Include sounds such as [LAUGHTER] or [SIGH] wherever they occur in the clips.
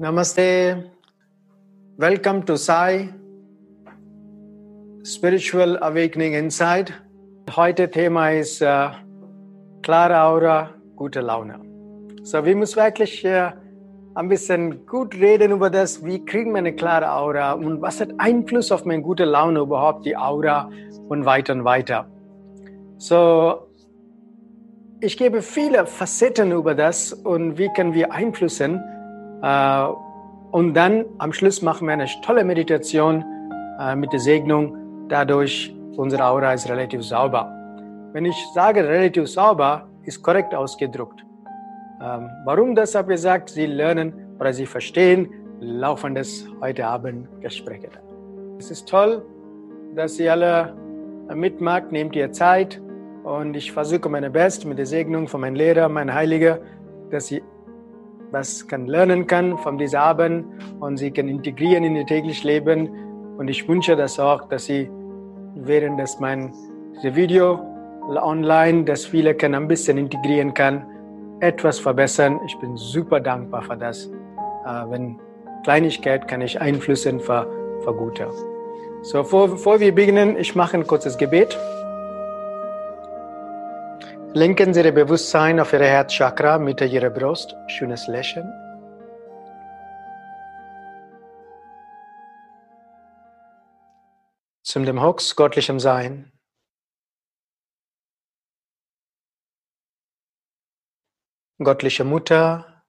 Namaste. Welcome to Sai Spiritual Awakening Inside. Heute Thema ist äh, klare Aura, gute Laune. So, wir müssen wirklich äh, ein bisschen gut reden über das, wie kriegen wir eine klare Aura und was hat Einfluss auf meine gute Laune überhaupt, die Aura und weiter und weiter. So, ich gebe viele Facetten über das und wie können wir einflussen. Äh, und dann am Schluss machen wir eine tolle Meditation äh, mit der Segnung. Dadurch unsere Aura ist relativ sauber. Wenn ich sage relativ sauber, ist korrekt ausgedrückt. Ähm, warum das habe ich gesagt? Sie lernen oder Sie verstehen laufendes heute Abend Gespräche. Es ist toll, dass Sie alle mitmacht, nehmt ihr Zeit und ich versuche meine Best mit der Segnung von meinem Lehrer, meinem Heiliger, dass Sie was kann lernen kann von diesem Abend und Sie kann integrieren in ihr tägliches Leben und ich wünsche das auch, dass Sie während des mein Video online, dass viele kann ein bisschen integrieren kann etwas verbessern. Ich bin super dankbar für das. Äh, wenn Kleinigkeit kann ich Einflüsse für, für Gute. So, bevor, bevor wir beginnen, ich mache ein kurzes Gebet. Lenken Sie Ihr Bewusstsein auf Ihre Herzchakra, Mitte Ihrer Brust. Schönes Lächeln. Zum dem Hox göttlichem Sein. Göttliche Mutter,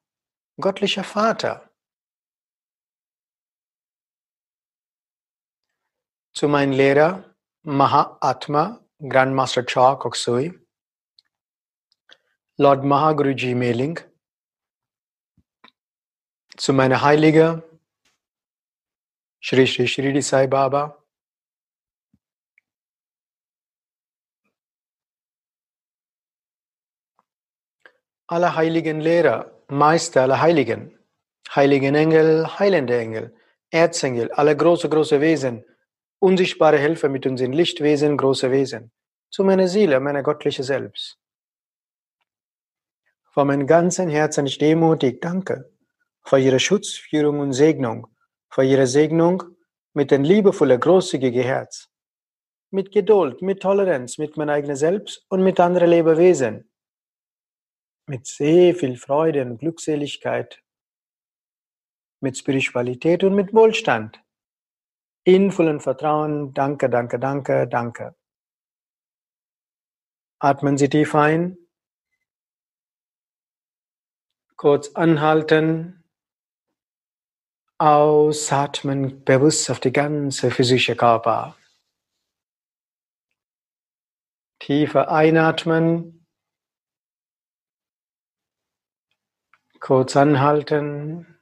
göttlicher Vater. Zu meinem Lehrer Mahatma, Grandmaster Cha Koksui, Lord Mahaguruji Meling, zu meiner Heilige Shri Shri Shri Sai Baba, aller heiligen Lehrer, Meister aller Heiligen, heiligen Engel, heilende Engel, Erzengel, alle große, große Wesen, unsichtbare Helfer mit uns in Lichtwesen, große Wesen, zu meiner Seele, meiner göttliche Selbst. Von meinem ganzen Herzen ich demutig danke für Ihre Schutz, Führung und Segnung, für Ihre Segnung mit dem liebevollen, großzügigen Herz, mit Geduld, mit Toleranz, mit meinem eigenen Selbst und mit anderen Lebewesen mit sehr viel Freude und Glückseligkeit, mit Spiritualität und mit Wohlstand. In vollem Vertrauen, danke, danke, danke, danke. Atmen Sie tief ein. Kurz anhalten. Ausatmen, bewusst auf die ganze physische Körper. Tiefer einatmen. Kurz anhalten,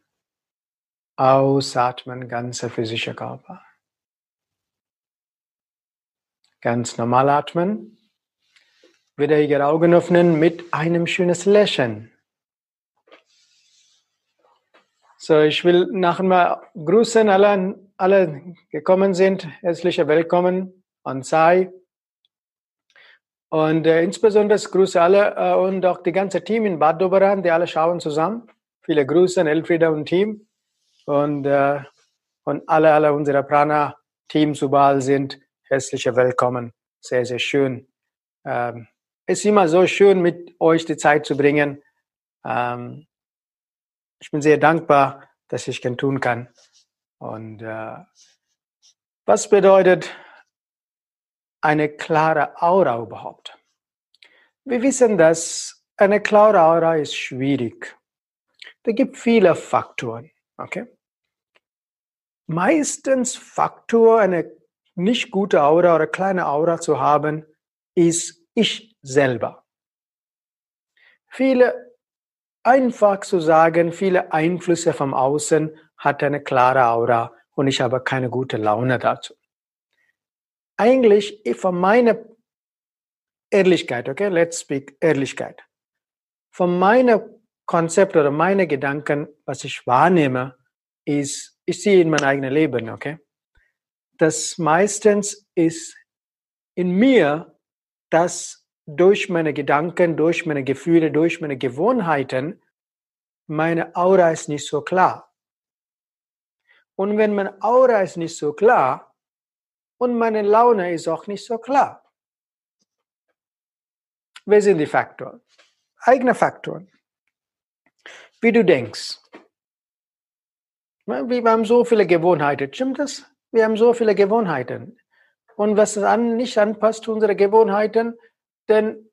ausatmen, ganzer physischer Körper. Ganz normal atmen. Wieder Ihre Augen öffnen mit einem schönes Lächeln. So, ich will nachher mal grüßen, alle, alle gekommen sind. Herzlich willkommen an Sai. Und äh, insbesondere Grüße alle äh, und auch die ganze Team in Bad Doberan, die alle schauen zusammen. Viele Grüße an Elfrieda und Team. Und, äh, und alle, alle unsere Prana-Teams überall sind herzlich willkommen. Sehr, sehr schön. Ähm, es ist immer so schön, mit euch die Zeit zu bringen. Ähm, ich bin sehr dankbar, dass ich es tun kann. Und äh, was bedeutet eine klare Aura überhaupt? Wir wissen, dass eine klare Aura ist schwierig. Da gibt viele Faktoren. Okay? Meistens Faktor, eine nicht gute Aura oder kleine Aura zu haben, ist ich selber. Viele, einfach zu sagen, viele Einflüsse vom Außen hat eine klare Aura und ich habe keine gute Laune dazu eigentlich von meiner Ehrlichkeit, okay, let's speak Ehrlichkeit. Von meiner Konzept oder meine Gedanken, was ich wahrnehme, ist, ich sehe in mein eigenes Leben, okay? dass meistens ist in mir, dass durch meine Gedanken, durch meine Gefühle, durch meine Gewohnheiten, meine Aura ist nicht so klar. Und wenn meine Aura ist nicht so klar und meine Laune ist auch nicht so klar. Wer sind die Faktoren? Eigene Faktoren. Wie du denkst. Wir haben so viele Gewohnheiten. Stimmt das? Wir haben so viele Gewohnheiten. Und was an, nicht anpasst zu unseren Gewohnheiten, denn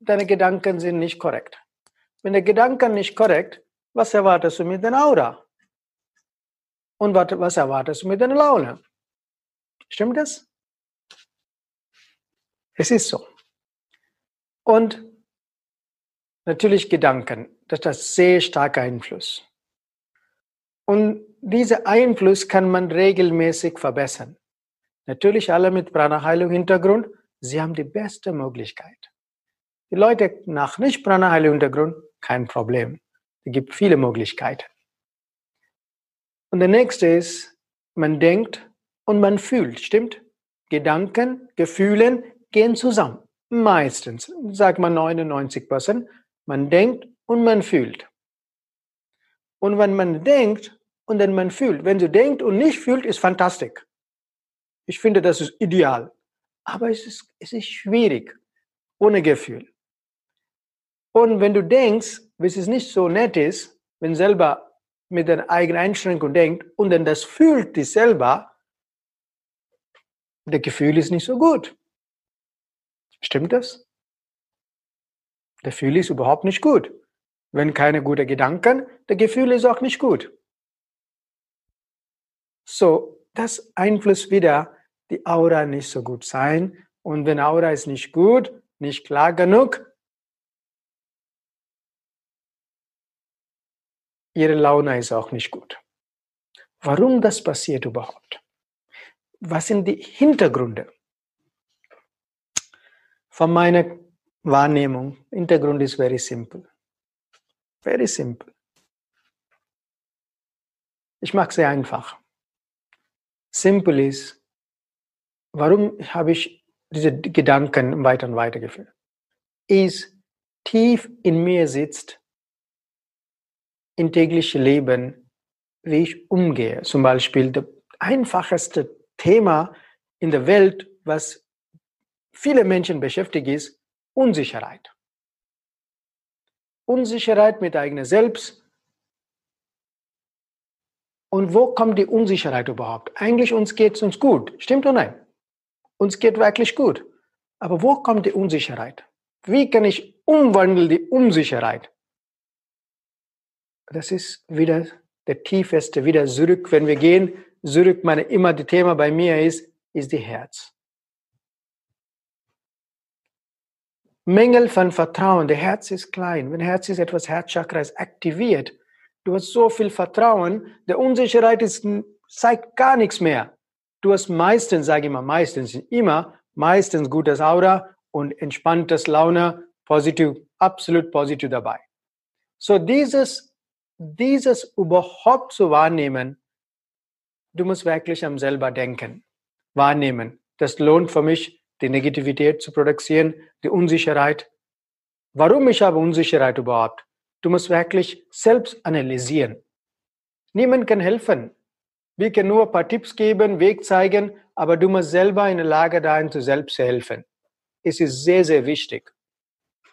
deine Gedanken sind nicht korrekt. Wenn der Gedanken nicht korrekt, was erwartest du mit deiner Aura? Und was erwartest du mit deiner Laune? Stimmt das? Es ist so. Und natürlich Gedanken, das ein sehr starker Einfluss. Und dieser Einfluss kann man regelmäßig verbessern. Natürlich alle mit Prana-Heilung-Hintergrund, sie haben die beste Möglichkeit. Die Leute nach nicht Prana-Heilung-Hintergrund, kein Problem. Es gibt viele Möglichkeiten. Und der nächste ist, man denkt und man fühlt, stimmt? Gedanken, Gefühlen gehen zusammen. Meistens, sagt man 99 Prozent. Man denkt und man fühlt. Und wenn man denkt und dann man fühlt, wenn du denkt und nicht fühlt, ist fantastisch. Ich finde, das ist ideal. Aber es ist, es ist schwierig ohne Gefühl. Und wenn du denkst, wenn es nicht so nett ist, wenn selber mit deiner eigenen Einschränkung denkt und dann das fühlt dich selber, der Gefühl ist nicht so gut. Stimmt das? Der Gefühl ist überhaupt nicht gut. Wenn keine guten Gedanken, der Gefühl ist auch nicht gut. So, das Einfluss wieder die Aura nicht so gut sein. Und wenn Aura ist nicht gut, nicht klar genug, ihre Laune ist auch nicht gut. Warum das passiert überhaupt? Was sind die Hintergründe? Von meiner Wahrnehmung, Hintergrund ist very simple. Very simple. Ich mache sehr einfach. Simple ist, warum habe ich diese Gedanken weiter und weiter geführt? Ist tief in mir sitzt im täglichen Leben, wie ich umgehe. Zum Beispiel das einfachste Thema in der Welt, was viele Menschen beschäftigt, ist Unsicherheit. Unsicherheit mit eigener Selbst. Und wo kommt die Unsicherheit überhaupt? Eigentlich uns geht es uns gut. Stimmt oder nein? Uns geht wirklich gut. Aber wo kommt die Unsicherheit? Wie kann ich umwandeln die Unsicherheit? Das ist wieder der tiefeste, wieder zurück, wenn wir gehen, zurück, meine immer das Thema bei mir ist, ist die Herz. Mängel von Vertrauen. Der Herz ist klein. Wenn Herz ist etwas, Herzchakra ist aktiviert. Du hast so viel Vertrauen. Der Unsicherheit ist, zeigt gar nichts mehr. Du hast meistens, sage ich mal, meistens, immer, meistens gutes Aura und entspanntes Laune, positiv, absolut positiv dabei. So dieses, dieses überhaupt zu wahrnehmen, du musst wirklich am selber denken, wahrnehmen. Das lohnt für mich, die Negativität zu produzieren, die Unsicherheit. Warum ich habe Unsicherheit überhaupt? Du musst wirklich selbst analysieren. Niemand kann helfen. Wir können nur ein paar Tipps geben, Weg zeigen, aber du musst selber in der Lage sein, zu selbst helfen. Es ist sehr, sehr wichtig.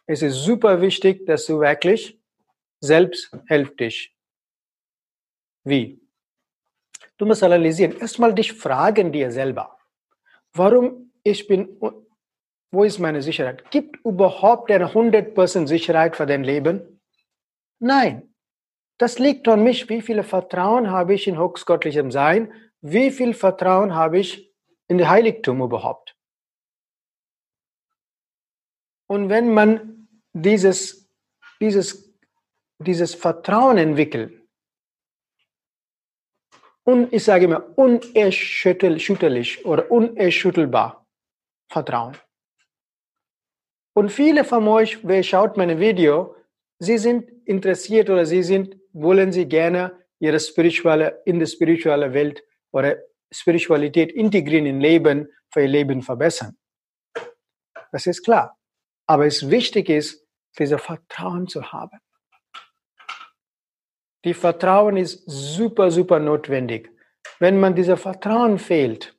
Es ist super wichtig, dass du wirklich selbst helft dich. Wie? Du musst analysieren. Erstmal dich fragen dir selber. Warum ich bin, wo ist meine Sicherheit? Gibt überhaupt eine 100% Sicherheit für dein Leben? Nein. Das liegt an mich. Wie viel Vertrauen habe ich in höchstgöttlichem Sein? Wie viel Vertrauen habe ich in das Heiligtum überhaupt? Und wenn man dieses, dieses, dieses Vertrauen entwickelt, und ich sage immer unerschütterlich oder unerschüttelbar, Vertrauen. Und viele von euch, wer schaut meine Video, sie sind interessiert oder sie sind, wollen sie gerne ihre spirituelle, in der spirituellen Welt oder Spiritualität integrieren in Leben, für ihr Leben verbessern. Das ist klar. Aber es wichtig ist, dieses Vertrauen zu haben. Die Vertrauen ist super, super notwendig. Wenn man dieser Vertrauen fehlt,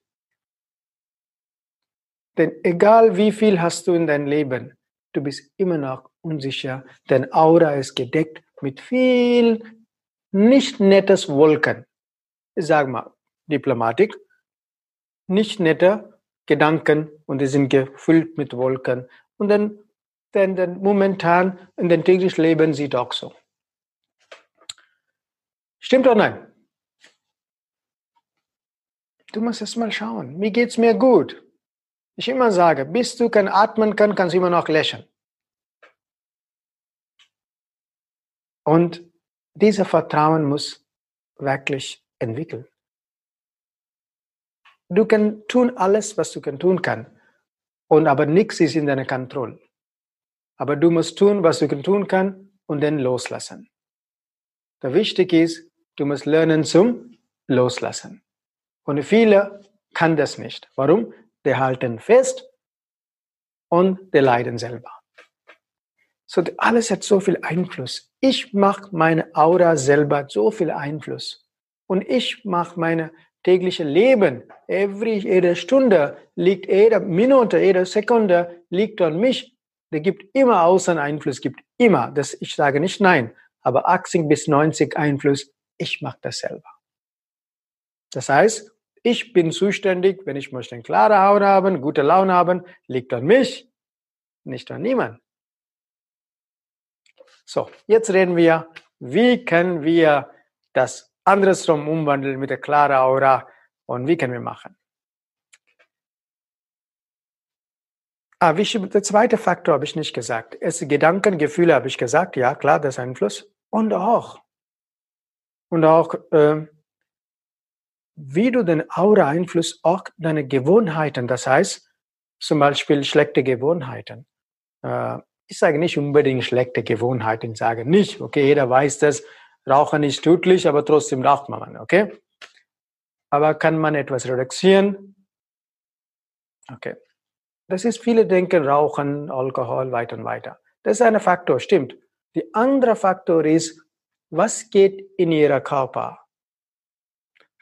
denn egal wie viel hast du in deinem Leben, du bist immer noch unsicher. Dein Aura ist gedeckt mit viel nicht nettes Wolken. Ich sage mal, Diplomatik, nicht nette Gedanken und die sind gefüllt mit Wolken. Und dann, dann, dann momentan in dem täglichen Leben sieht auch so. Stimmt oder nein? Du musst erst mal schauen. Mir geht's mir gut. Ich immer sage, bis du kein atmen kannst, kannst du immer noch lächeln. Und dieser Vertrauen muss wirklich entwickeln. Du kannst tun alles, was du tun kannst. Und aber nichts ist in deiner Kontrolle. Aber du musst tun, was du tun kannst und dann loslassen. Der wichtig ist, du musst lernen zum Loslassen. Und viele kann das nicht. Warum? Die halten fest und die leiden selber. So, alles hat so viel Einfluss. Ich mache meine Aura selber so viel Einfluss. Und ich mache meine tägliche Leben, every, jede Stunde liegt, jede Minute, jede Sekunde liegt an mich. Der gibt immer außen Einfluss, gibt immer. Das, ich sage nicht nein, aber 80 bis 90 Einfluss, ich mache das selber. Das heißt, ich bin zuständig, wenn ich möchte eine klare Haut haben, gute Laune haben, liegt an mich, nicht an niemand. So, jetzt reden wir, wie können wir das andersrum umwandeln mit der klaren Aura und wie können wir machen. Ah, wie, der zweite Faktor habe ich nicht gesagt. Es Gedanken, Gefühle habe ich gesagt. Ja, klar, das Einfluss. Und auch. Und auch, äh, wie du den Aura einflusst, auch deine Gewohnheiten. Das heißt, zum Beispiel schlechte Gewohnheiten. Äh, ich sage nicht unbedingt schlechte Gewohnheiten, ich sage nicht, okay, jeder weiß das, Rauchen ist tödlich, aber trotzdem raucht man, okay? Aber kann man etwas reduzieren? Okay. Das ist, viele denken, Rauchen, Alkohol, weiter und weiter. Das ist ein Faktor, stimmt. Der andere Faktor ist, was geht in ihrer Körper?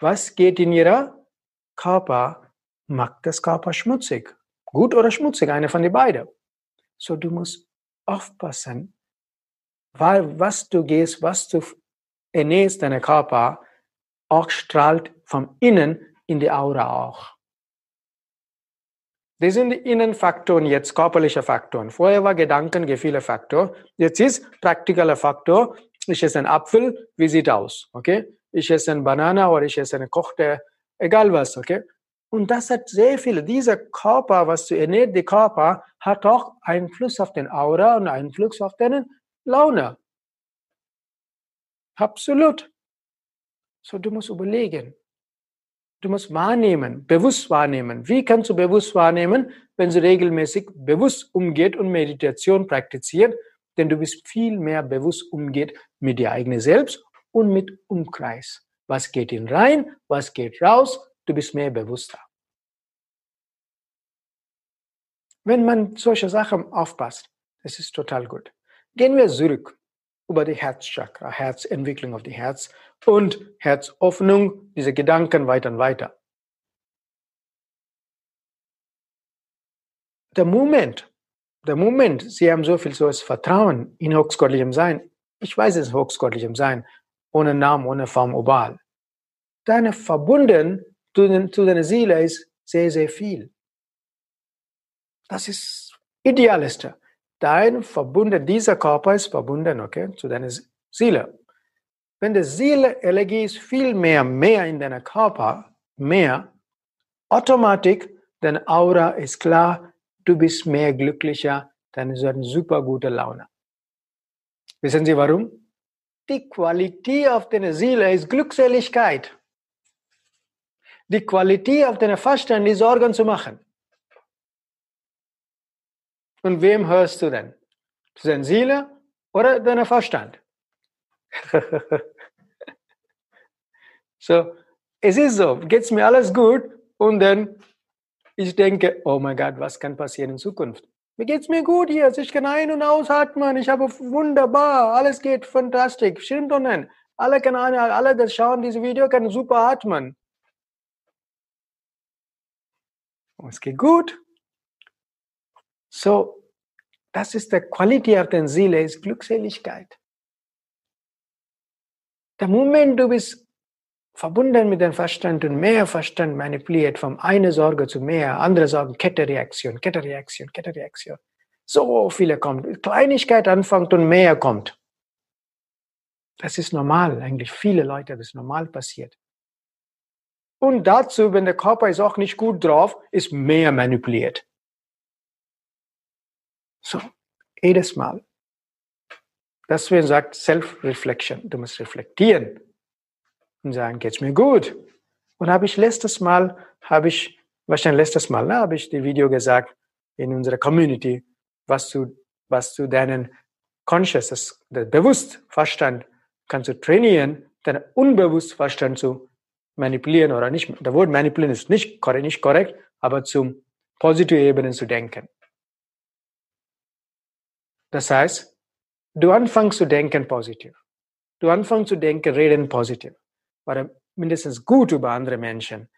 Was geht in ihrer Körper? Macht das Körper schmutzig? Gut oder schmutzig? Eine von den beiden. So, du musst aufpassen, weil was du gehst, was du ernährst, deinen Körper, auch strahlt vom Innen in die Aura auch. Das sind die Innenfaktoren jetzt, körperliche Faktoren. Vorher war Gedanken, Gefühle Faktor. Jetzt ist praktikaler Faktor. Ich esse einen Apfel, wie sieht aus? Okay? Ich esse eine Banane oder ich esse eine kochte, egal was, okay? Und das hat sehr viele. Dieser Körper, was du ernährt, der Körper, hat auch Einfluss auf den Aura und Einfluss auf deine Laune. Absolut. So, du musst überlegen. Du musst wahrnehmen, bewusst wahrnehmen. Wie kannst du bewusst wahrnehmen, wenn du regelmäßig bewusst umgeht und Meditation praktiziert? Denn du bist viel mehr bewusst umgeht mit dir eigenen Selbst und mit Umkreis. Was geht in rein, was geht raus, du bist mehr bewusster. Wenn man solche Sachen aufpasst, das ist total gut. Gehen wir zurück über die Herzchakra, Herzentwicklung auf die Herz und Herzöffnung, diese Gedanken weiter und weiter. Der Moment, der Moment, Sie haben so viel so das Vertrauen in hochgöttlichem Sein. Ich weiß es hochgöttlichem Sein, ohne Namen, ohne Form, obal. Deine verbunden zu, zu deiner Seele ist sehr, sehr viel. Das ist idealiste. Dein verbunden, dieser Körper ist verbunden, okay, zu deiner Seele. Wenn die Seele Energie ist viel mehr, mehr in deinem Körper, mehr, automatisch, deine Aura ist klar, du bist mehr glücklicher, dann ist eine super gute Laune. Wissen Sie warum? Die Qualität auf deiner Seele ist Glückseligkeit. Die Qualität auf deiner Verstand ist Sorgen zu machen. Und wem hörst du denn? Zu deiner Seele oder deiner Verstand? [LAUGHS] so, es ist so, geht's mir alles gut und dann ich denke, oh mein Gott, was kann passieren in Zukunft? Mir geht's mir gut hier, ich kann ein- und ausatmen, ich habe wunderbar, alles geht fantastisch, stimmt doch nicht. Alle können, alle, das schauen diese Video, können super atmen. Und es geht gut. So, das ist der Qualität der Seele, ist Glückseligkeit. Der Moment, du bist verbunden mit dem Verstand und mehr Verstand manipuliert von einer Sorge zu mehr, andere Sorgen, Kettereaktion, Kettereaktion, Kettereaktion. So viele kommen. Kleinigkeit anfängt und mehr kommt. Das ist normal, eigentlich viele Leute, das ist normal passiert. Und dazu, wenn der Körper ist auch nicht gut drauf, ist mehr manipuliert. So, jedes Mal. Deswegen sagt Self-Reflection. Du musst reflektieren und sagen, geht's mir gut? Und habe ich letztes Mal, habe ich, wahrscheinlich letztes Mal, ne, habe ich die Video gesagt in unserer Community, was du, was du deinen Conscious, das, das Bewusstverstand kannst du trainieren, deinen Unbewusstverstand zu manipulieren oder nicht. Der Wort manipulieren ist nicht, nicht korrekt, aber zum positive Ebene zu denken. Das heißt, du anfängst zu denken positiv. Du anfängst zu denken, reden positiv oder mindestens gut über andere Menschen,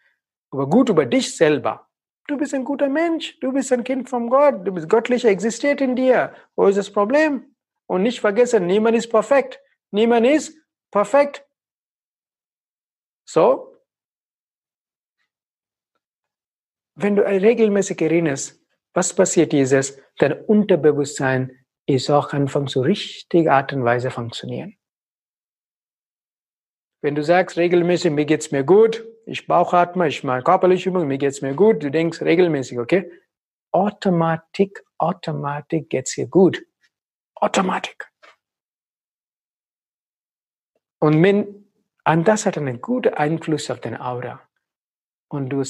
aber gut über dich selber. Du bist ein guter Mensch, du bist ein Kind von Gott, du bist göttlich existiert in dir. Wo ist das Problem? Und nicht vergessen, niemand ist perfekt. Niemand ist perfekt. So, wenn du regelmäßig erinnerst, was passiert dieses, dein Unterbewusstsein ist auch anfangen zu richtiger Art und Weise funktionieren. Wenn du sagst regelmäßig, mir geht's mir gut, ich Bauchatme, ich mache körperliche Übungen, mir geht's mir gut, du denkst regelmäßig, okay? Automatik, Automatik geht's dir gut. Automatik. Und wenn, und das hat einen guten Einfluss auf deine Aura. Und du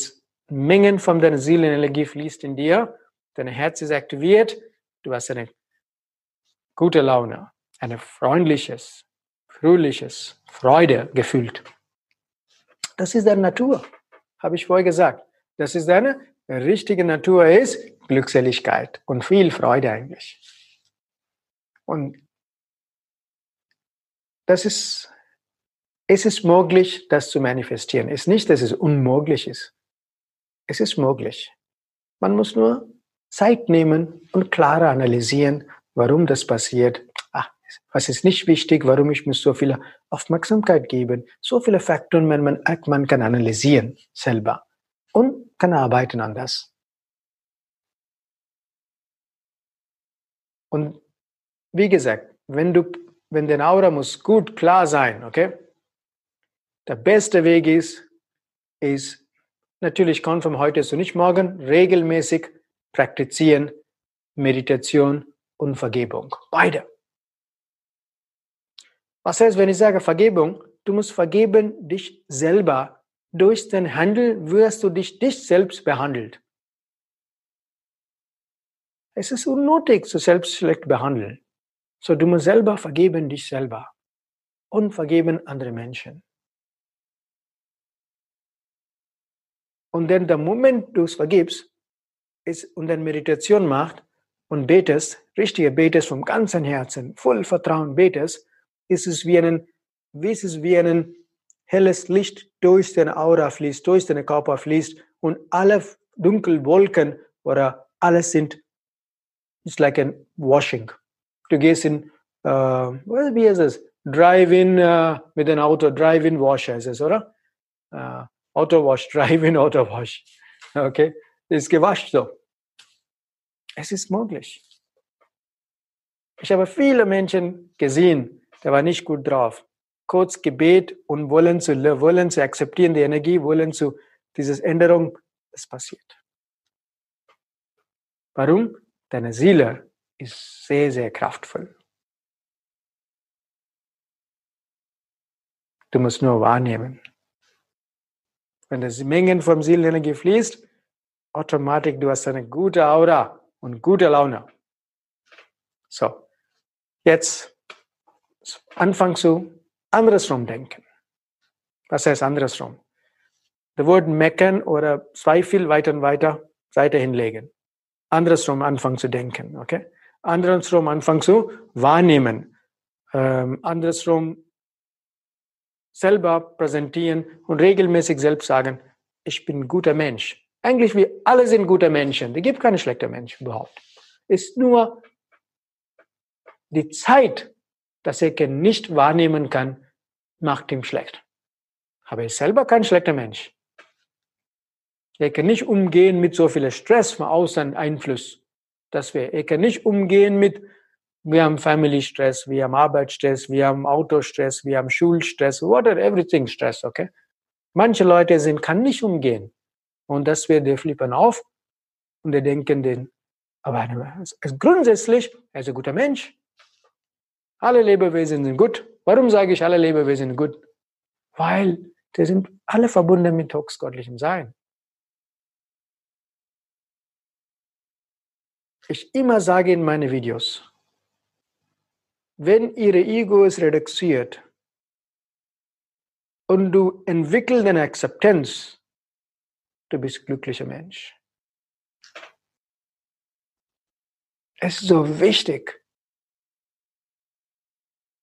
Mengen von deiner Seelenenergie fließt in dir, dein Herz ist aktiviert, du hast eine gute Laune, ein freundliches, fröhliches, Freude gefühlt. Das ist der Natur, habe ich vorher gesagt. Das ist deine richtige Natur ist Glückseligkeit und viel Freude eigentlich. Und das ist, es ist möglich, das zu manifestieren. Es ist nicht, dass es unmöglich ist. Es ist möglich. Man muss nur Zeit nehmen und klarer analysieren, warum das passiert was ist nicht wichtig, warum ich mir so viel Aufmerksamkeit gebe. So viele Faktoren, man, man, man kann analysieren selber und kann arbeiten an das. Und wie gesagt, wenn du, wenn dein Aura muss gut klar sein, okay? Der beste Weg ist, ist natürlich kommt von heute zu nicht morgen, regelmäßig praktizieren, Meditation und Vergebung. Beide. Was heißt, wenn ich sage Vergebung? Du musst vergeben dich selber. Durch den Handel wirst du dich, dich selbst behandelt. Es ist unnötig, zu selbst schlecht behandeln. So, du musst selber vergeben dich selber und vergeben andere Menschen. Und dann der Moment, du es vergibst, ist und dann Meditation macht und betest, richtige betest vom ganzen Herzen, voll Vertrauen betest, ist es wie ein, wie ist es wie ein helles Licht durch deine Aura fließt, durch deinen Körper fließt und alle dunklen Wolken oder alles sind, it's like a washing. Du gehst in, uh, wie ist es? Drive-in uh, mit einem Auto, Drive-in Washer ist es, oder? Uh, Auto Wash, [LAUGHS] Drive-in Auto Wash. Okay? ist gewaschen so. Es ist möglich. Ich habe viele Menschen gesehen, der war nicht gut drauf. Kurz Gebet und wollen zu, wollen zu akzeptieren, die Energie, wollen zu, dieses Änderung, das passiert. Warum? Deine Seele ist sehr, sehr kraftvoll. Du musst nur wahrnehmen. Wenn das Mengen vom Seelenenergie fließt, automatisch du hast eine gute Aura und gute Laune. So, jetzt anfangen zu andersrum denken. Was heißt andersrum? das Wort meckern oder Zweifel weiter und weiter Seite hinlegen. Andersrum anfangen zu denken, okay? Andersrum anfangen zu wahrnehmen. Ähm, andersrum selber präsentieren und regelmäßig selbst sagen, ich bin ein guter Mensch. Eigentlich wir alle sind gute Menschen. Es gibt keine schlechten Menschen überhaupt. Ist nur die Zeit, dass er nicht wahrnehmen kann, macht ihm schlecht. Aber er ist selber kein schlechter Mensch. Er kann nicht umgehen mit so viel Stress von außen Einfluss. Das wir, er kann nicht umgehen mit, wir haben Family Stress, wir haben Arbeitsstress, wir haben Autostress, wir haben Schulstress, whatever, everything Stress, okay? Manche Leute sind, kann nicht umgehen. Und das wird, die flippen auf und die denken den, aber grundsätzlich, er ist ein guter Mensch. Alle Lebewesen sind gut. Warum sage ich, alle Lebewesen sind gut? Weil die sind alle verbunden mit höchstgöttlichem Sein. Ich immer sage in meinen Videos, wenn ihre Ego ist reduziert und du entwickelst eine Akzeptanz, du bist glücklicher Mensch. Es ist so wichtig.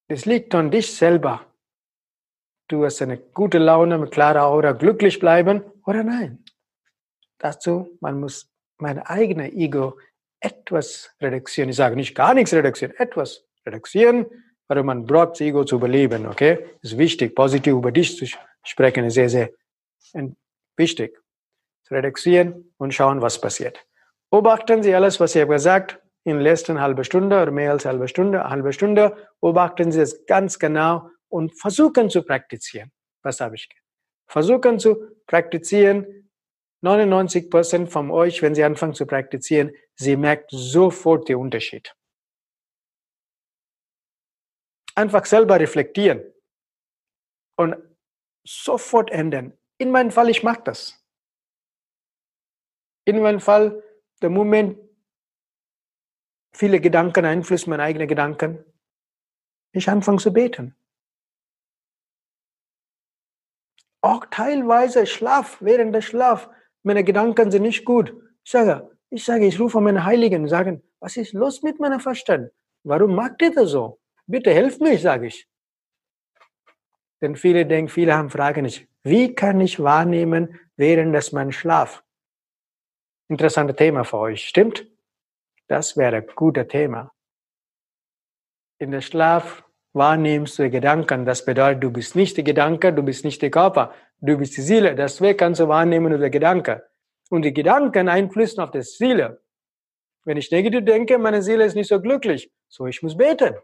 Es liegt an dich selber. Du hast eine gute Laune, mit klarer Aura, glücklich bleiben oder nein. Dazu, man muss mein eigenes Ego etwas reduzieren. Ich sage nicht gar nichts reduzieren, etwas reduzieren, weil man braucht das Ego zu überleben, okay? Ist wichtig, positiv über dich zu sprechen, ist sehr, sehr wichtig reduzieren und schauen, was passiert. Beobachten Sie alles, was ich habe gesagt, in der letzten halben Stunde oder mehr als halbe Stunde, halbe Stunde, beobachten Sie es ganz genau und versuchen zu praktizieren. Was habe ich? Versuchen zu praktizieren. 99 Prozent von euch, wenn Sie anfangen zu praktizieren, Sie merkt sofort den Unterschied. Einfach selber reflektieren und sofort ändern. In meinem Fall, ich mache das. In meinem Fall, der Moment, viele Gedanken einflussen meine eigenen Gedanken. Ich anfange zu beten. Auch teilweise Schlaf, während der Schlaf, meine Gedanken sind nicht gut. Ich sage, ich sage, ich rufe meine Heiligen und sage, was ist los mit meinem Verstand? Warum macht ihr das so? Bitte helft mir, sage ich. Denn viele denken, viele haben Fragen nicht. Wie kann ich wahrnehmen, während das mein Schlaf? Interessantes Thema für euch, stimmt? Das wäre ein guter Thema. In der Schlaf wahrnimmst du Gedanken. Das bedeutet, du bist nicht der Gedanke, du bist nicht der Körper, du bist die Seele. Deswegen kannst du wahrnehmen über Gedanke. Und die Gedanken einflussen auf die Seele. Wenn ich negativ denke, meine Seele ist nicht so glücklich. So, ich muss beten.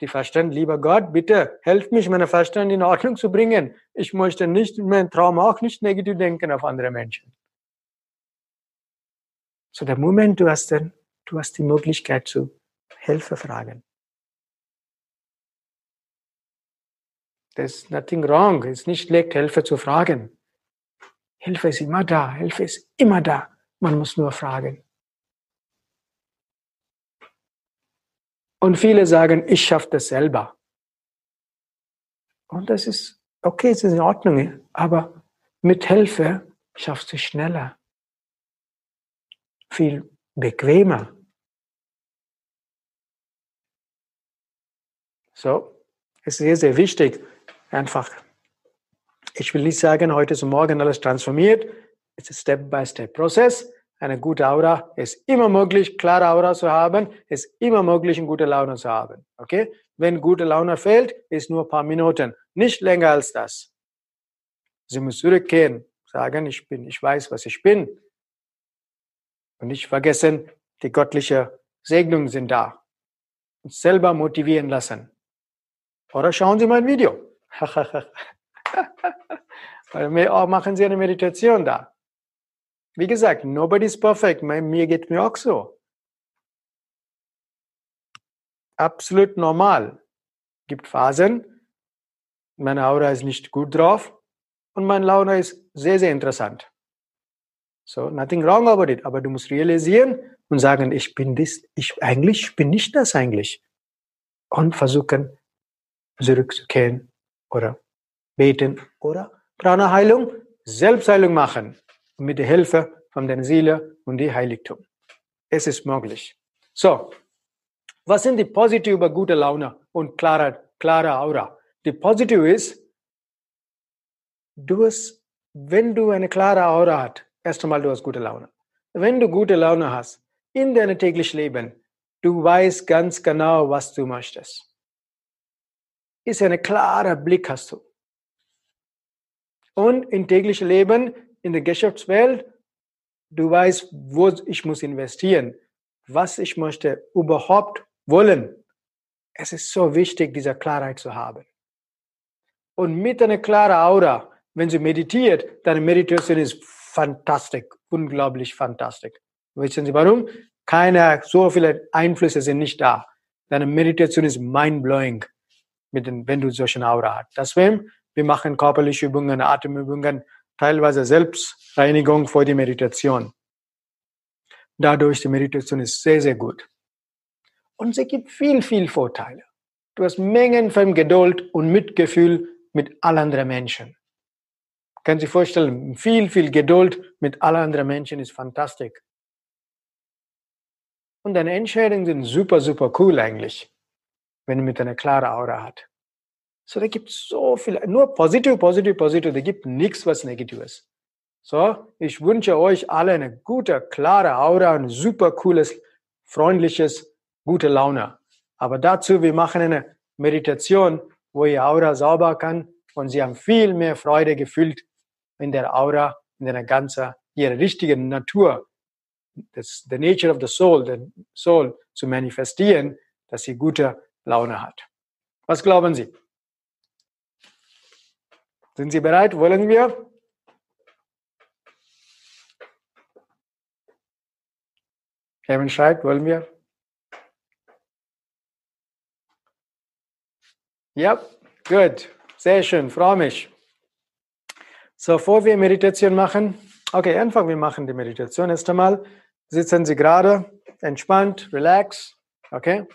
Die Verstand, lieber Gott, bitte helf mich, meine Verstand in Ordnung zu bringen. Ich möchte nicht in meinem Traum auch nicht negativ denken auf andere Menschen. So, der Moment, du hast dann, du hast die Möglichkeit zu Hilfe fragen. There's nothing wrong. Es ist nicht schlecht, Hilfe zu fragen. Hilfe ist immer da. Hilfe ist immer da. Man muss nur fragen. Und viele sagen, ich schaffe das selber. Und das ist okay, es ist in Ordnung. Aber mit Hilfe schaffst du schneller. Viel bequemer. So, es ist sehr, sehr wichtig, einfach, ich will nicht sagen, heute ist morgen alles transformiert. Es ist Step-by-Step-Prozess. Eine gute Aura ist immer möglich, klare Aura zu haben, ist immer möglich, eine gute Laune zu haben. Okay? Wenn gute Laune fehlt, ist nur ein paar Minuten, nicht länger als das. Sie muss zurückkehren, sagen, ich bin, ich weiß, was ich bin. Und nicht vergessen, die göttliche Segnungen sind da. Und selber motivieren lassen. Oder schauen Sie mein Video. [LAUGHS] Oder machen Sie eine Meditation da. Wie gesagt, nobody is perfect. Mir geht mir auch so. Absolut normal. Gibt Phasen, meine Aura ist nicht gut drauf und meine Laune ist sehr, sehr interessant. So, nothing wrong about it. Aber du musst realisieren und sagen, ich bin das, ich eigentlich bin nicht das eigentlich. Und versuchen, zurückzukehren oder beten oder Prana-Heilung Selbstheilung machen mit der Hilfe von der Seele und dem Heiligtum. Es ist möglich. So, was sind die positive über gute Laune und klare, klare Aura? Die positive ist, du hast, wenn du eine klare Aura hast, erst einmal du hast gute Laune. Wenn du gute Laune hast in deinem täglichen Leben, du weißt ganz genau, was du möchtest. Ist ein klarer Blick hast du. Und im täglichen Leben, in der Geschäftswelt, du weißt, wo ich muss investieren, was ich möchte überhaupt wollen. Es ist so wichtig, diese Klarheit zu haben. Und mit einer klaren Aura, wenn sie meditiert, deine Meditation ist fantastisch, unglaublich fantastisch. Wissen Sie warum? Keine, so viele Einflüsse sind nicht da. Deine Meditation ist mind-blowing, wenn du solche Aura hast. Deswegen, wir machen körperliche Übungen, Atemübungen, teilweise Selbstreinigung vor die Meditation. Dadurch die Meditation ist sehr, sehr gut. Und sie gibt viel, viel Vorteile. Du hast Mengen von Geduld und Mitgefühl mit allen anderen Menschen. Können Sie sich vorstellen, viel, viel Geduld mit allen anderen Menschen ist fantastisch. Und deine Entscheidungen sind super, super cool eigentlich, wenn du mit einer klaren Aura hat. So, da gibt es so viel, nur positiv, positiv, positiv, da gibt nichts, was negativ ist. So, ich wünsche euch alle eine gute, klare Aura, ein super cooles, freundliches, gute Laune. Aber dazu, wir machen eine Meditation, wo ihr Aura sauber kann und sie haben viel mehr Freude gefühlt in der Aura, in der ganzen, ihrer richtigen Natur, das, the nature of the soul, the soul zu manifestieren, dass sie gute Laune hat. Was glauben Sie? Sind Sie bereit? Wollen wir? Kevin schreibt, wollen wir? Ja, gut. Sehr schön, freue mich. So, bevor wir Meditation machen, okay, einfach, wir machen die Meditation erst einmal. Sitzen Sie gerade, entspannt, relax, okay?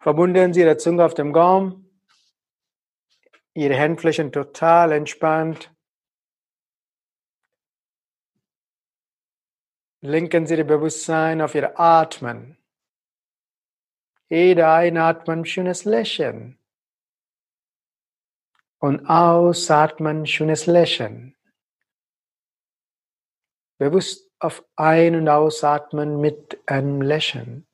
Verbunden Sie Ihre Zunge auf dem Gaumen, Ihre Handflächen total entspannt. Lenken Sie Ihr Bewusstsein auf Ihr Atmen. Jeder Einatmen, schönes Lächeln. Und ausatmen, schönes Lächeln. Bewusst auf Ein- und Ausatmen mit einem Lächeln.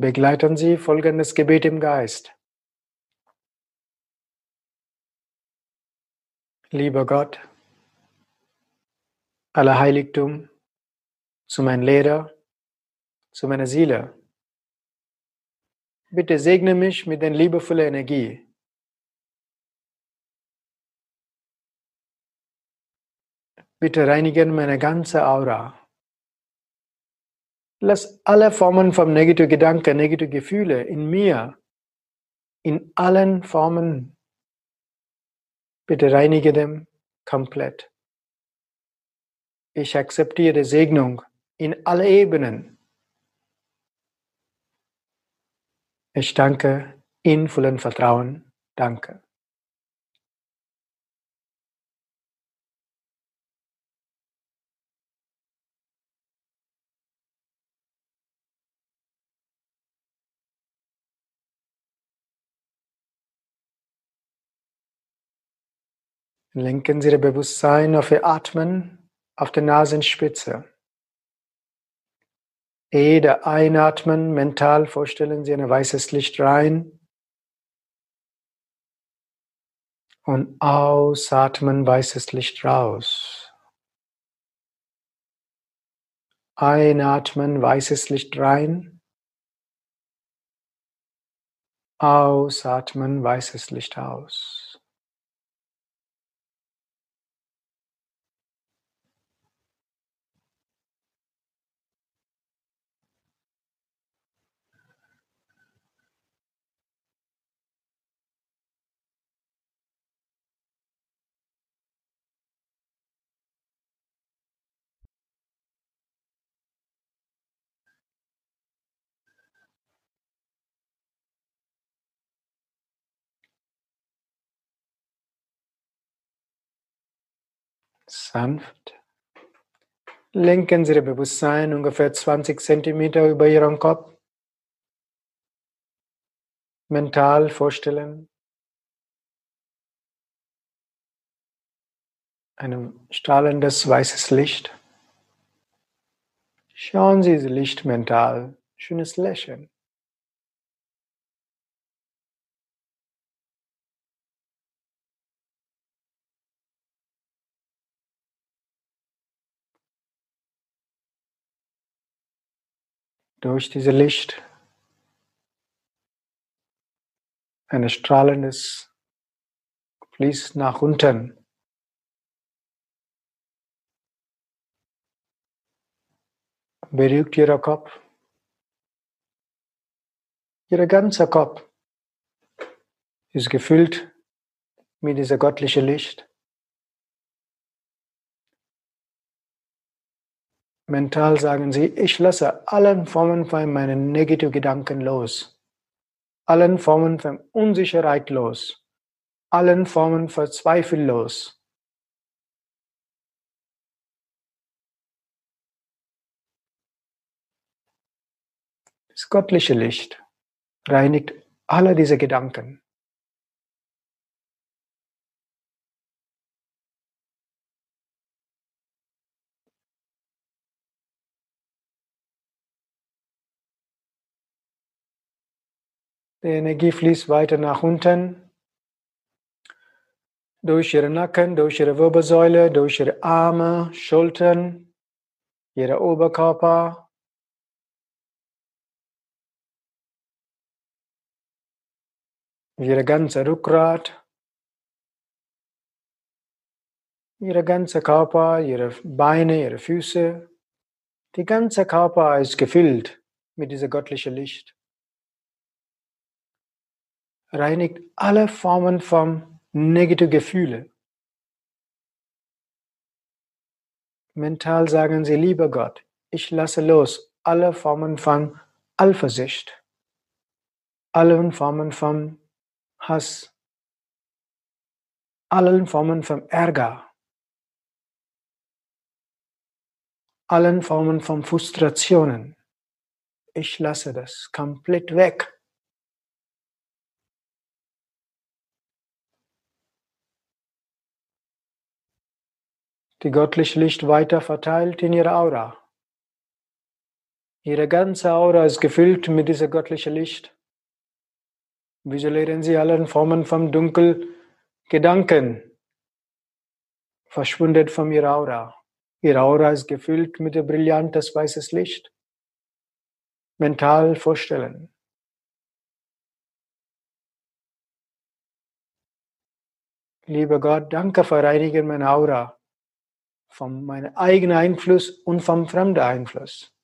Begleiten Sie folgendes Gebet im Geist. Lieber Gott, aller Heiligtum, zu meinem Lehrer, zu meiner Seele, bitte segne mich mit der liebevollen Energie. Bitte reinigen meine ganze Aura. Lass alle Formen von negativen Gedanken, negativen Gefühle in mir, in allen Formen, bitte reinige dem komplett. Ich akzeptiere Segnung in alle Ebenen. Ich danke in vollem Vertrauen. Danke. Lenken Sie Ihr Bewusstsein auf Ihr Atmen auf der Nasenspitze. Jeder Einatmen, mental vorstellen Sie ein weißes Licht rein. Und ausatmen, weißes Licht raus. Einatmen, weißes Licht rein. Ausatmen, weißes Licht aus. Sanft. Lenken Sie Ihr Bewusstsein ungefähr 20 Zentimeter über Ihren Kopf. Mental vorstellen. Ein strahlendes weißes Licht. Schauen Sie dieses Licht mental. Schönes Lächeln. Durch dieses Licht ein strahlendes fließt nach unten. Berührt Ihr Kopf. Ihr ganzer Kopf ist gefüllt mit diesem göttlichen Licht. Mental sagen Sie, ich lasse allen Formen von meinen negativen Gedanken los, allen Formen von Unsicherheit los, allen Formen von Zweifel los. Das göttliche Licht reinigt alle diese Gedanken. Die Energie fließt weiter nach unten, durch ihre Nacken, durch ihre Wirbelsäule, durch ihre Arme, Schultern, ihre Oberkörper. Ihre ganze Rückgrat, ihre ganze Körper, ihre Beine, ihre Füße. Die ganze Körper ist gefüllt mit diesem göttlichen Licht reinigt alle Formen von negativen Gefühlen. Mental sagen Sie, lieber Gott, ich lasse los alle Formen von Eifersucht, allen Formen von Hass, allen Formen von Ärger, allen Formen von Frustrationen. Ich lasse das komplett weg. Die göttliche Licht weiter verteilt in ihrer Aura. Ihre ganze Aura ist gefüllt mit dieser göttlichen Licht. Visualisieren Sie allen Formen vom Dunkel Gedanken verschwunden von ihrer Aura. Ihre Aura ist gefüllt mit brillantes weißes Licht. Mental vorstellen. Lieber Gott, danke für Reinigen meiner Aura von meinem eigenen Einfluss und vom fremden Einfluss.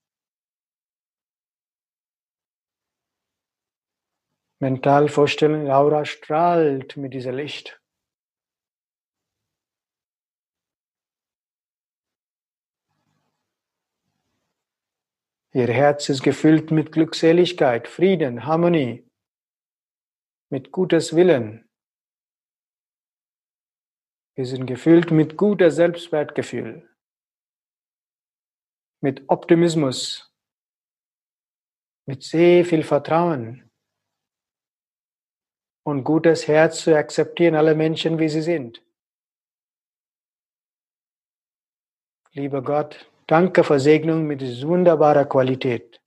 Mental vorstellen, Laura strahlt mit diesem Licht. Ihr Herz ist gefüllt mit Glückseligkeit, Frieden, Harmonie, mit gutes Willen. Wir sind gefüllt mit guter Selbstwertgefühl, mit Optimismus, mit sehr viel Vertrauen und gutes Herz zu akzeptieren, alle Menschen, wie sie sind. Lieber Gott, danke für Segnung mit dieser wunderbaren Qualität.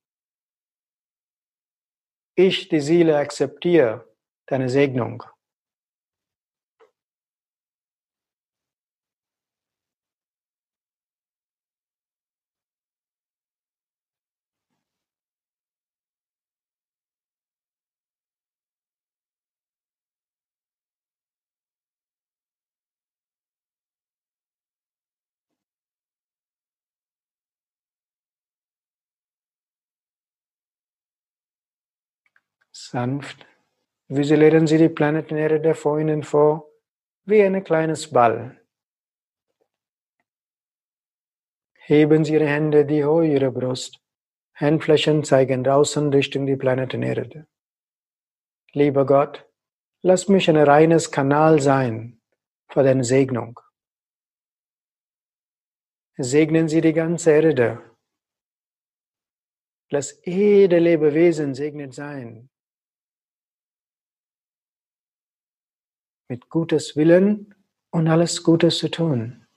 Ich, die Seele, akzeptiere deine Segnung. Sanft visualisieren Sie die Planetenerde vor Ihnen vor wie ein kleines Ball. Heben Sie Ihre Hände die hohe Ihre Brust. Handflächen zeigen draußen Richtung die Planetenerde. Lieber Gott, lass mich ein reines Kanal sein für deine Segnung. Segnen Sie die ganze Erde. Lass jede Lebewesen segnet sein. Mit Gutes Willen und alles Gutes zu tun.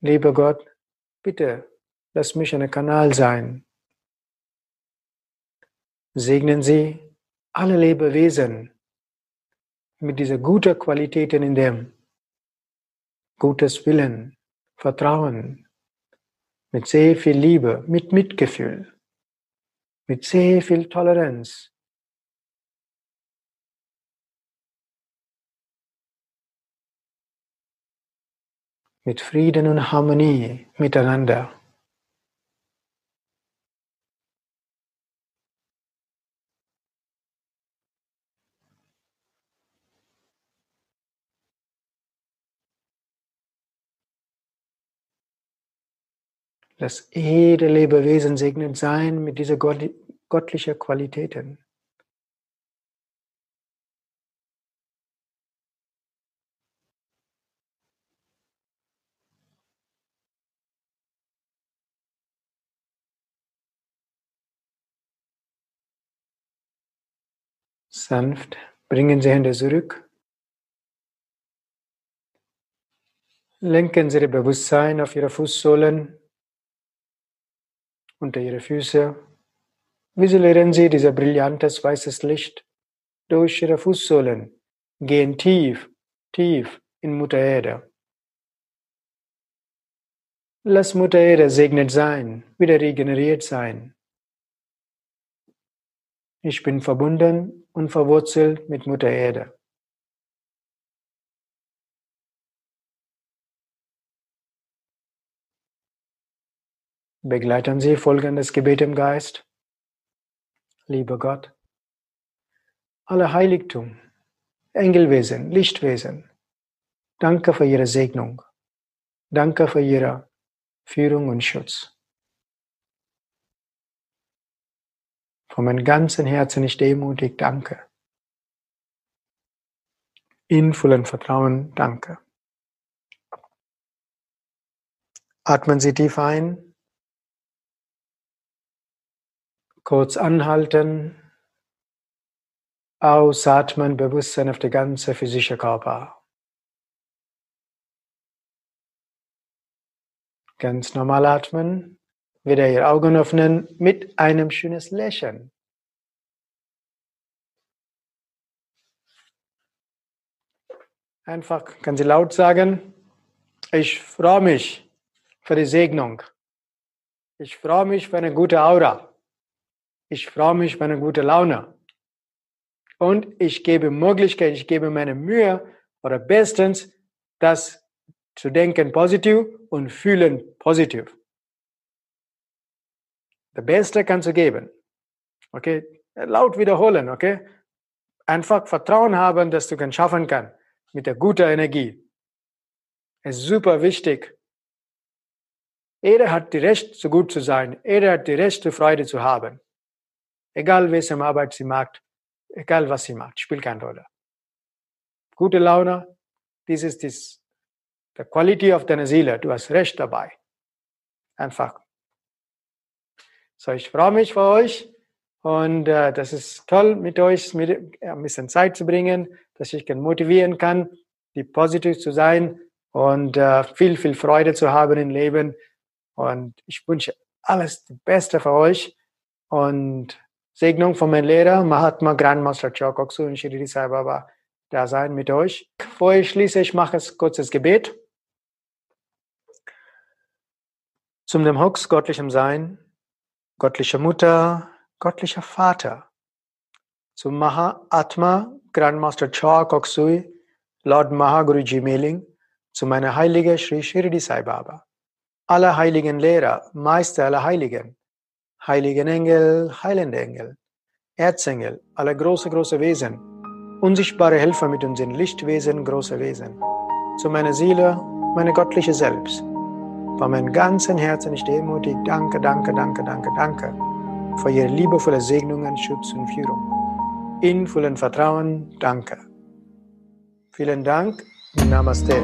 Lieber Gott, bitte lass mich ein Kanal sein. Segnen Sie alle Lebewesen mit dieser guten Qualitäten in dem Gutes Willen, Vertrauen, mit sehr viel Liebe, mit Mitgefühl, mit sehr viel Toleranz. Mit Frieden und Harmonie miteinander. Lass jede Lebewesen segnet sein mit dieser göttlichen Qualitäten. Sanft bringen Sie Hände zurück. Lenken Sie Ihr Bewusstsein auf Ihre Fußsohlen unter ihre Füße. Visualisieren Sie dieses brillantes weißes Licht durch Ihre Fußsohlen, gehen tief, tief in Mutter Erde. Lass Mutter Erde segnet sein, wieder regeneriert sein. Ich bin verbunden und verwurzelt mit Mutter Erde. Begleiten Sie folgendes Gebet im Geist. Lieber Gott, alle Heiligtum, Engelwesen, Lichtwesen, danke für Ihre Segnung. Danke für Ihre Führung und Schutz. Von meinem ganzen Herzen ich demutig danke. In vollem Vertrauen danke. Atmen Sie tief ein. Kurz anhalten, ausatmen, Bewusstsein auf der ganze physische Körper. Ganz normal atmen, wieder Ihre Augen öffnen mit einem schönes Lächeln. Einfach kann Sie laut sagen, ich freue mich für die Segnung. Ich freue mich für eine gute Aura. Ich freue mich für eine gute Laune. Und ich gebe Möglichkeit, ich gebe meine Mühe oder bestens, das zu denken positiv und fühlen positiv. Das Beste kannst du geben. Okay? Laut wiederholen, okay? Einfach Vertrauen haben, dass du es schaffen kannst mit der guten Energie. Es ist super wichtig. Jeder hat die Recht, so gut zu sein. Jeder hat die Recht, Freude zu haben. Egal welche Arbeit sie macht, egal was sie macht, spielt keine Rolle. Gute Laune, dies ist das, the quality of deiner Seele. Du hast Recht dabei. Einfach. So, ich freue mich für euch und äh, das ist toll, mit euch mit, ein bisschen Zeit zu bringen, dass ich kann motivieren kann, die positiv zu sein und äh, viel, viel Freude zu haben im Leben. Und ich wünsche alles Beste für euch und Segnung von meinem Lehrer, Mahatma Grandmaster Chokoksu und Shirdi Sai Baba da sein mit euch. Bevor ich schließe, ich mache es kurzes Gebet. Zum dem Hux göttlichem Sein, göttlicher Mutter, göttlicher Vater. Zum Mahatma Grandmaster Chokoksui, Lord Mahaguruji Meling, zu meiner Heilige Sri Shirdi Sai Baba. Alle heiligen Lehrer, Meister aller Heiligen, heiligen Engel, heilende Engel, Erzengel, alle große, große Wesen, unsichtbare Helfer mit uns in Lichtwesen, große Wesen, zu meiner Seele, meine göttliche Selbst. Von meinem ganzen Herzen ich demutig danke, danke, danke, danke, danke für Ihre liebevolle Segnungen, Schutz und Führung. In vollem Vertrauen, danke. Vielen Dank. Namaste.